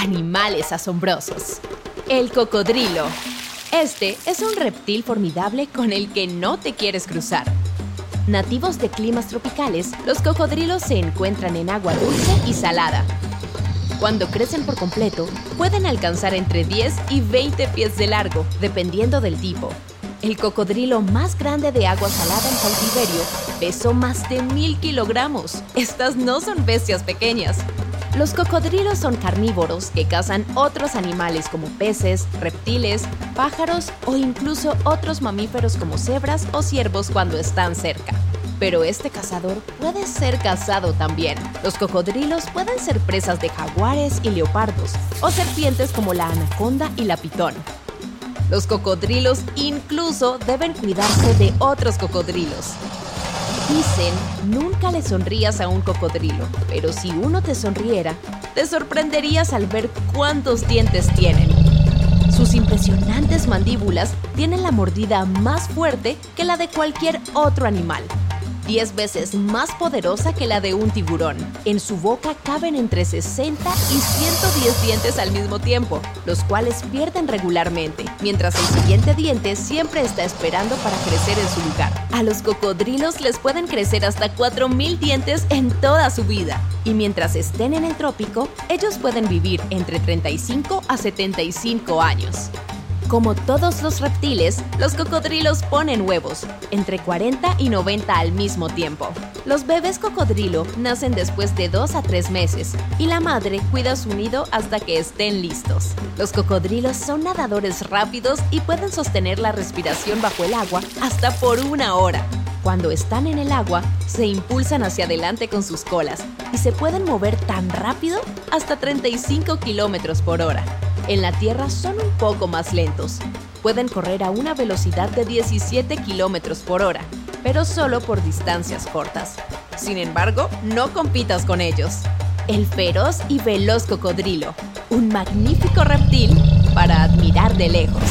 animales asombrosos. El cocodrilo. Este es un reptil formidable con el que no te quieres cruzar. Nativos de climas tropicales, los cocodrilos se encuentran en agua dulce y salada. Cuando crecen por completo, pueden alcanzar entre 10 y 20 pies de largo, dependiendo del tipo. El cocodrilo más grande de agua salada en cautiverio pesó más de mil kilogramos. Estas no son bestias pequeñas. Los cocodrilos son carnívoros que cazan otros animales como peces, reptiles, pájaros o incluso otros mamíferos como cebras o ciervos cuando están cerca. Pero este cazador puede ser cazado también. Los cocodrilos pueden ser presas de jaguares y leopardos o serpientes como la anaconda y la pitón. Los cocodrilos incluso deben cuidarse de otros cocodrilos. Dicen, nunca le sonrías a un cocodrilo, pero si uno te sonriera, te sorprenderías al ver cuántos dientes tienen. Sus impresionantes mandíbulas tienen la mordida más fuerte que la de cualquier otro animal. 10 veces más poderosa que la de un tiburón. En su boca caben entre 60 y 110 dientes al mismo tiempo, los cuales pierden regularmente, mientras el siguiente diente siempre está esperando para crecer en su lugar. A los cocodrilos les pueden crecer hasta 4.000 dientes en toda su vida. Y mientras estén en el trópico, ellos pueden vivir entre 35 a 75 años. Como todos los reptiles, los cocodrilos ponen huevos, entre 40 y 90 al mismo tiempo. Los bebés cocodrilo nacen después de 2 a 3 meses y la madre cuida su nido hasta que estén listos. Los cocodrilos son nadadores rápidos y pueden sostener la respiración bajo el agua hasta por una hora. Cuando están en el agua, se impulsan hacia adelante con sus colas y se pueden mover tan rápido hasta 35 kilómetros por hora. En la Tierra son un poco más lentos. Pueden correr a una velocidad de 17 kilómetros por hora, pero solo por distancias cortas. Sin embargo, no compitas con ellos. El feroz y veloz cocodrilo, un magnífico reptil para admirar de lejos.